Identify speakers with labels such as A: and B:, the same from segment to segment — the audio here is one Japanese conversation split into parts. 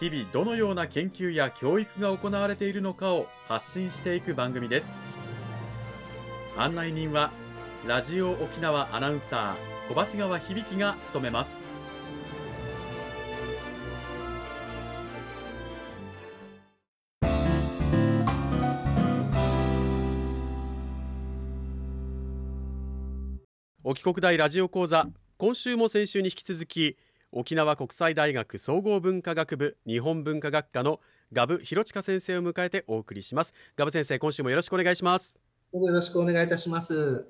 A: 日々どのような研究や教育が行われているのかを発信していく番組です。案内人はラジオ沖縄アナウンサー小橋川響が務めます。沖国大ラジオ講座今週も先週に引き続き沖縄国際大学総合文化学部日本文化学科のガブ広近先生を迎えてお送りします。ガブ先生今週もよろしくお願いします。
B: よろしくお願いいたします。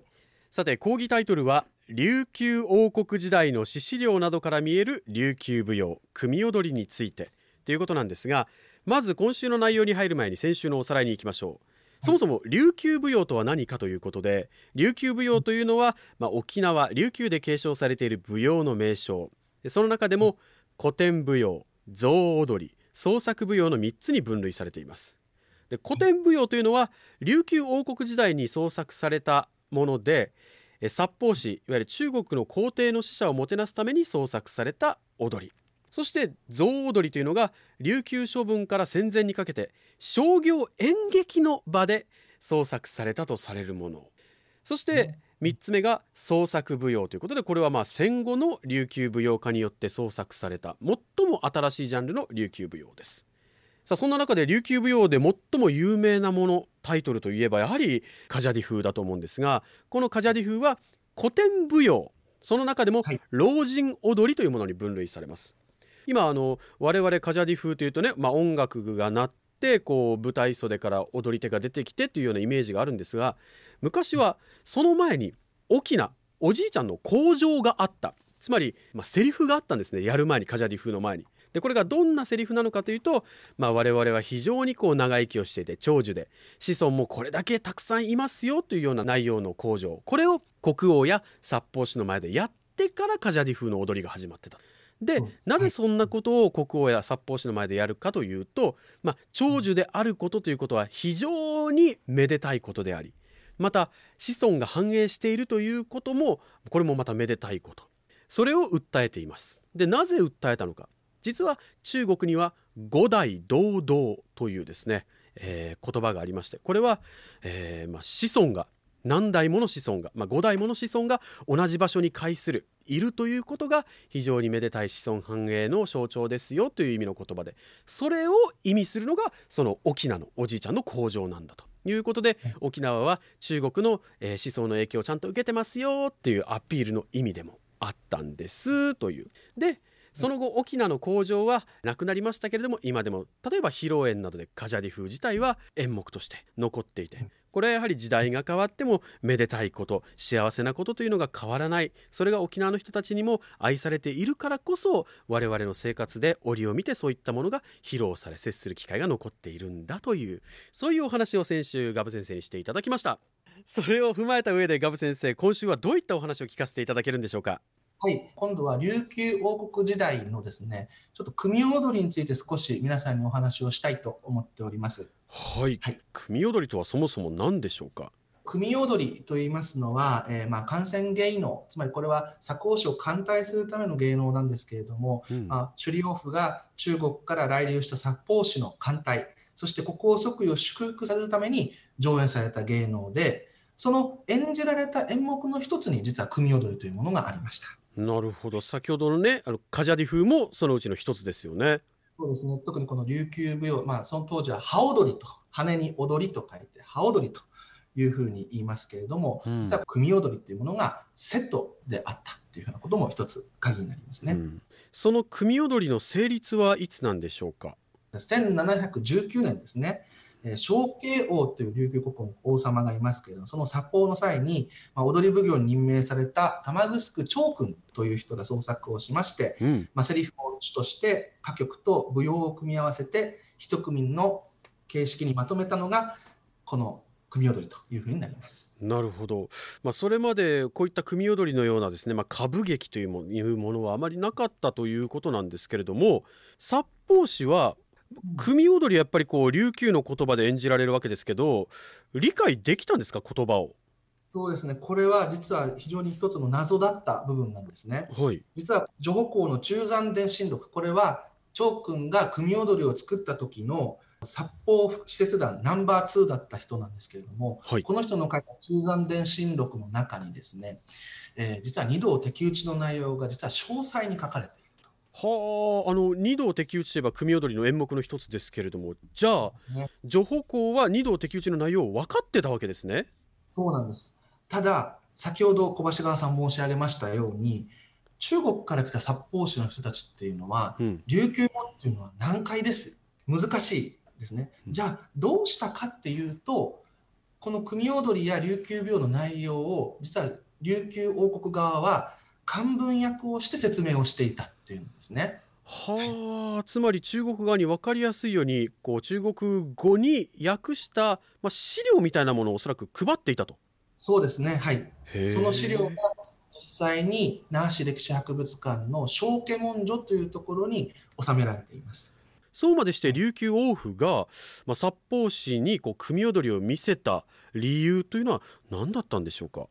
A: さて講義タイトルは琉球王国時代の史資料などから見える琉球舞踊組踊りについてということなんですがまず今週の内容に入る前に先週のおさらいに行きましょう。そもそも琉球舞踊とは何かということで琉球舞踊というのは、まあ、沖縄琉球で継承されている舞踊の名称その中でも古典舞踊象踊り創作舞踊の3つに分類されています。で古典舞踊というのは琉球王国時代に創作されたもので殺法師いわゆる中国の皇帝の使者をもてなすために創作された踊り。そして象踊りというのが琉球処分から戦前にかけて商業演劇の場で創作されたとされるもの。そして3つ目が創作舞踊ということでこれはまあ戦後の琉球舞踊家によって創作された最も新しいジャンルの琉球舞踊です。さあそんな中で琉球舞踊で最も有名なものタイトルといえばやはりカジャディ風だと思うんですがこのカジャディ風は古典舞踊。その中でも老人踊りというものに分類されます、今あの我々カジャディ風というとね、まあ、音楽が鳴ってこう舞台袖から踊り手が出てきてというようなイメージがあるんですが昔はその前に大きなおじいちゃんの工場があったつまり、まあ、セリフがあったんですねやる前にカジャディ風の前に。でこれがどんなセリフなのかというと、まあ、我々は非常にこう長生きをしていて長寿で子孫もこれだけたくさんいますよというような内容の工場これを国王や札幌市の前でやってからカジャディ風の踊りが始まってた。でなぜそんなことを国王や札幌市の前でやるかというと、まあ、長寿であることということは非常にめでたいことでありまた子孫が繁栄しているということもこれもまためでたいこと。それを訴えています。でなぜ訴えたのか。実は中国には五代堂々というですね、えー、言葉がありましてこれは、えーまあ、子孫が何代もの子孫が、まあ、5代もの子孫が同じ場所に会するいるということが非常にめでたい子孫繁栄の象徴ですよという意味の言葉でそれを意味するのがその沖縄のおじいちゃんの工場なんだということで沖縄は中国の、えー、思想の影響をちゃんと受けてますよっていうアピールの意味でもあったんですという。でその後沖縄の工場はなくなりましたけれども今でも例えば披露宴などでカジャディ風自体は演目として残っていてこれはやはり時代が変わってもめでたいこと幸せなことというのが変わらない。それが沖縄の人たちにも愛されているからこそ我々の生活で折を見てそういったものが披露され接する機会が残っているんだというそういうお話を先週ガブ先生にしていただきました。それを踏まえた上でガブ先生今週はどういったお話を聞かせていただけるんでしょうか？
B: はい、今度は琉球王国時代のですね、ちょっと組踊りについて少し皆さんにお話をしたいと思っております。
A: はい、はい、組踊りとはそもそも何でしょうか？
B: 組踊りと言いますのは、えー、まあ感染芸能、つまりこれは左高師を歓待するための芸能なんですけれども、うん、まあ、首里王府が中国から来留した札幌市の歓待、そして国王即位を祝福されるために上演された芸能で、その演じられた演目の一つに実は組踊りというものがありました。
A: なるほど。先ほどのねあのカジャディ風もそのうちの一つですよね。
B: そうですね。特にこの琉球舞踊、まあ、その当時は羽踊りと羽に踊りと書いて羽踊りというふうに言いますけれども、うん、実は組踊りっていうものがセットであったっていうふうなことも一つ鍵になりますね、うん、
A: その組踊りの成立はいつなんでしょうか
B: ？1719年ですね小慶王という琉球国の王様がいますけれども、その作法の際に、まあ、踊り奉行に任命された玉城長君という人が創作をしまして、うん。まあ、セリフを主として歌曲と舞踊を組み合わせて、一組の形式にまとめたのがこの組踊りというふうになります。
A: なるほど、まあ、それまでこういった組踊りのようなですね、まあ、歌舞劇というもいうものはあまりなかったということなんですけれども札幌市は組踊りやっぱりこう琉球の言葉で演じられるわけですけど理解できたんですか言葉を？
B: そうですね。これは実は非常に一つの謎だった部分なんですね、
A: はい、
B: 実は女保校の中山電信録。これは長君が組踊りを作った時の札幌使節団ナンバー2だった人なんですけれども、はい、この人の書いた中山電信録の中にですね、えー、実は二道敵討ちの内容が実は詳細に書かれている。と。
A: はあ、あの二道敵討ちといえば組踊りの演目の一つですけれどもじゃあ、ね、女保校は二道敵討ちの内容を分かってたわけですね？
B: そうなんです。ただ先ほど小橋川さん申し上げましたように中国から来た札幌市の人たちっていうのは、うん、琉球語っていうのは難解です。難しいですね。じゃあどうしたかっていうとこの組踊りや琉球病の内容を実は琉球王国側は漢文訳をして説明をしていたっていうんですね。
A: はあ、はい、つまり中国側に分かりやすいようにこう中国語に訳した、まあ、資料みたいなものをおそらく配っていたと。
B: そうですねはいその資料が実際に那覇市歴史博物館の小家文書というところに収められています。
A: そうまでして琉球王府が、まあ、札幌市にこう組踊りを見せた理由というのは何だったんでしょうか？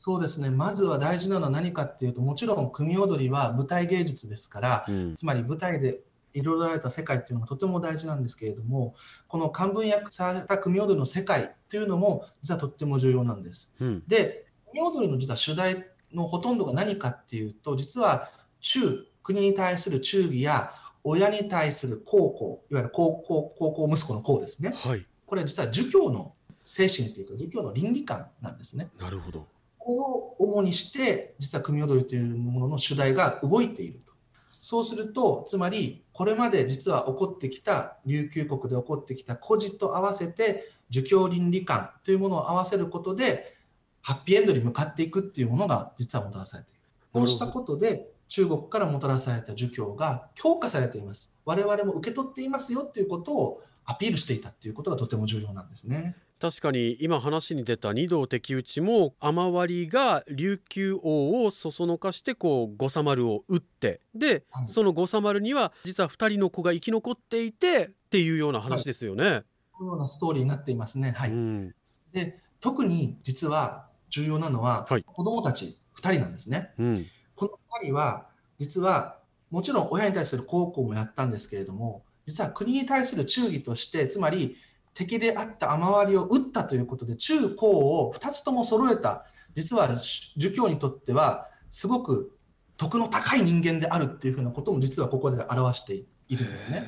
B: そうですね。まずは大事なのは何かっていうともちろん組踊りは舞台芸術ですから、うん、つまり舞台で彩られた世界っていうのがとても大事なんですけれどもこの漢文訳された組踊りの世界というのも実はとっても重要なんです。うん、で組踊りの実は主題のほとんどが何かっていうと実は中国に対する忠義や親に対する孝行いわゆる高校高校息子の孝ですね、はい、これは実は儒教の精神というか儒教の倫理観なんですね。
A: なるほど
B: これを主にして実は組踊りというものの主題が動いていると。そうするとつまりこれまで実は起こってきた琉球国で起こってきた孤児と合わせて儒教倫理観というものを合わせることでハッピーエンドに向かっていくっていうものが実はもたらされている。こうしたことで中国からもたらされた儒教が強化されています。我々も受け取っていますよっていうことをアピールしていたっていうことがとても重要なんですね。
A: 確かに今話に出た二道敵討ちも雨割りが琉球王をそそのかしてこう五サ丸を撃ってで、はい、その五サ丸には実は2人の子が生き残っていてっていうような話ですよね。はい、
B: このようなストーリーになっていますね。はい、うん、で特に実は重要なのは、はい、子どもたち2人なんですね。うんこの2人は実はもちろん親に対する孝行もやったんですけれども実は国に対する忠義としてつまり敵であった雨割りを打ったということで中高を2つとも揃えた実は儒教にとってはすごく徳の高い人間であるっていうふうなことも実はここで表しているんですね。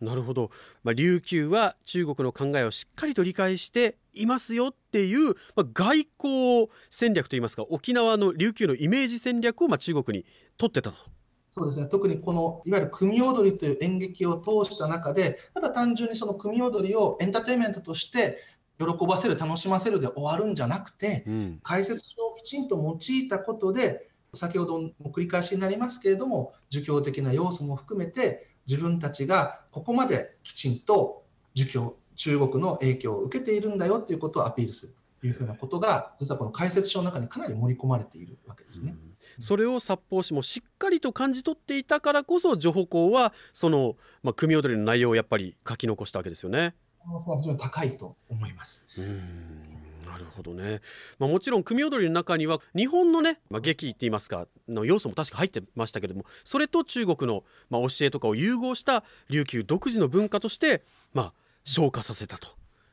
A: なるほど、まあ、琉球は中国の考えをしっかりと理解していますよっていう、まあ、外交戦略といいますか沖縄の琉球のイメージ戦略をまあ中国に取ってたと。
B: そうですね特にこのいわゆる組踊りという演劇を通した中でただ単純にその組踊りをエンターテインメントとして喜ばせる楽しませるで終わるんじゃなくて、うん、解説書をきちんと用いたことで先ほども繰り返しになりますけれども儒教的な要素も含めて自分たちがここまできちんと儒教中国の影響を受けているんだよということをアピールするというふうなことが実はこの解説書の中にかなり盛り込まれているわけですね。
A: それを札幌市もしっかりと感じ取っていたからこそ情報校はその、まあ、組踊りの内容をやっぱり書き残したわけですよね。
B: 可能性は非常に高いと思います。
A: うんなるほどね、まあ、もちろん組踊りの中には日本のね、まあ、劇って言いますかの要素も確か入ってましたけれどもそれと中国の、まあ、教えとかを融合した琉球独自の文化として、まあ、昇華させたと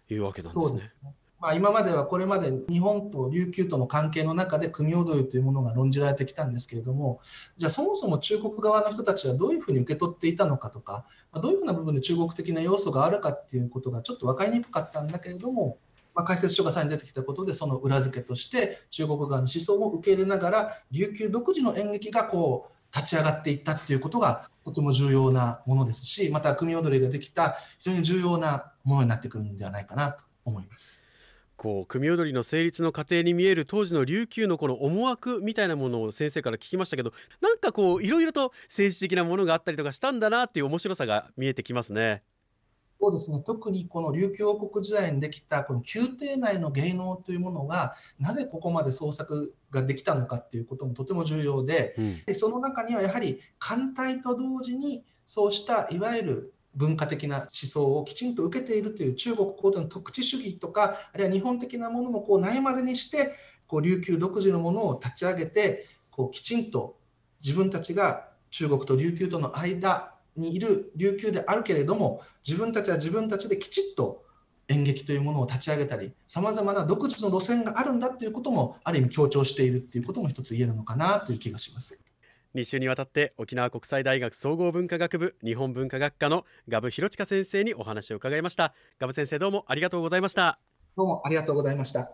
A: いうわけなんですね。
B: まあ、今まではこれまで日本と琉球との関係の中で組踊りというものが論じられてきたんですけれどもじゃあそもそも中国側の人たちはどういうふうに受け取っていたのかとかどういうふうな部分で中国的な要素があるかっていうことがちょっと分かりにくかったんだけれどもまあ、解説書がさらに出てきたことでその裏付けとして中国側の思想も受け入れながら琉球独自の演劇がこう立ち上がっていったっていうことがとても重要なものですしまた組踊りができた非常に重要なものになってくるんではないかなと思います。
A: こう組踊りの成立の過程に見える当時の琉球のこの思惑みたいなものを先生から聞きましたけどなんかこういろいろと政治的なものがあったりとかしたんだなっていう面白さが見えてきますね。
B: そうですね特にこの琉球王国時代にできたこの宮廷内の芸能というものがなぜここまで創作ができたのかっていうこともとても重要で、うん、その中にはやはり艦隊と同時にそうしたいわゆる文化的な思想をきちんと受けているという中国高度の特地主義とかあるいは日本的なものもこうないまぜにしてこう琉球独自のものを立ち上げてこうきちんと自分たちが中国と琉球との間にいる琉球であるけれども自分たちは自分たちできちっと演劇というものを立ち上げたりさまざまな独自の路線があるんだということもある意味強調しているということも一つ言えるのかなという気がします。
A: 2週にわたって沖縄国際大学総合文化学部日本文化学科のガブ弘親先生にお話を伺いました。ガブ先生どうもありがとうございました。
B: どうもありがとうございました。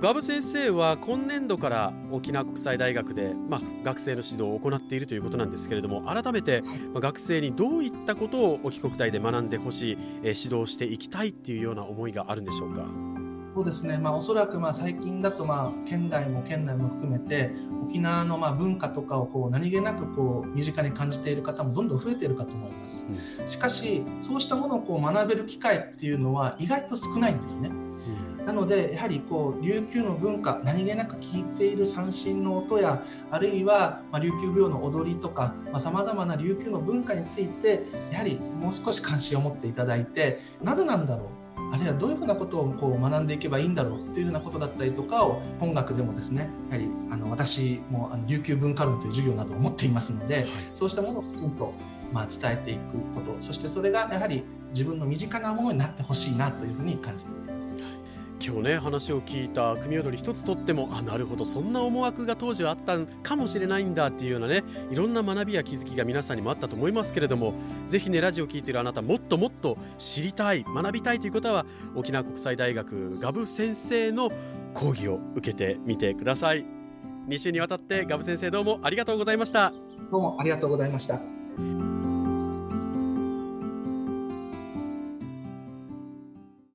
A: ガブ先生は今年度から沖縄国際大学で、まあ、学生の指導を行っているということなんですけれども改めて、まあ、学生にどういったことを沖国大で学んでほしい、えー、指導していきたいっていうような思いがあるんでしょうか？
B: そうですね、まあ、おそらくまあ最近だとまあ県外も県内も含めて沖縄のまあ文化とかをこう何気なくこう身近に感じている方もどんどん増えているかと思います。しかしそうしたものをこう学べる機会っていうのは意外と少ないんですね。なのでやはりこう琉球の文化何気なく聞いている三振の音やあるいはま琉球舞踊の踊りとかさまざ、まな琉球の文化についてやはりもう少し関心を持っていただいてなぜなんだろうあるいはどういうふうなことをこう学んでいけばいいんだろうというふうなことだったりとかを本学でもですねやはりあの私もあの琉球文化論という授業などを持っていますので、はい、そうしたものをきちんとまあ伝えていくことそしてそれがやはり自分の身近なものになってほしいなというふうに感じております。はい
A: 今日ね話を聞いた組踊り一つとってもあなるほどそんな思惑が当時はあったかもしれないんだっていうようなねいろんな学びや気づきが皆さんにもあったと思いますけれどもぜひねラジオを聴いているあなたもっともっと知りたい学びたいという方は沖縄国際大学ガブ先生の講義を受けてみてください。2週にわたってガブ先生どうもありがとうございました。
B: どうもありがとうございました。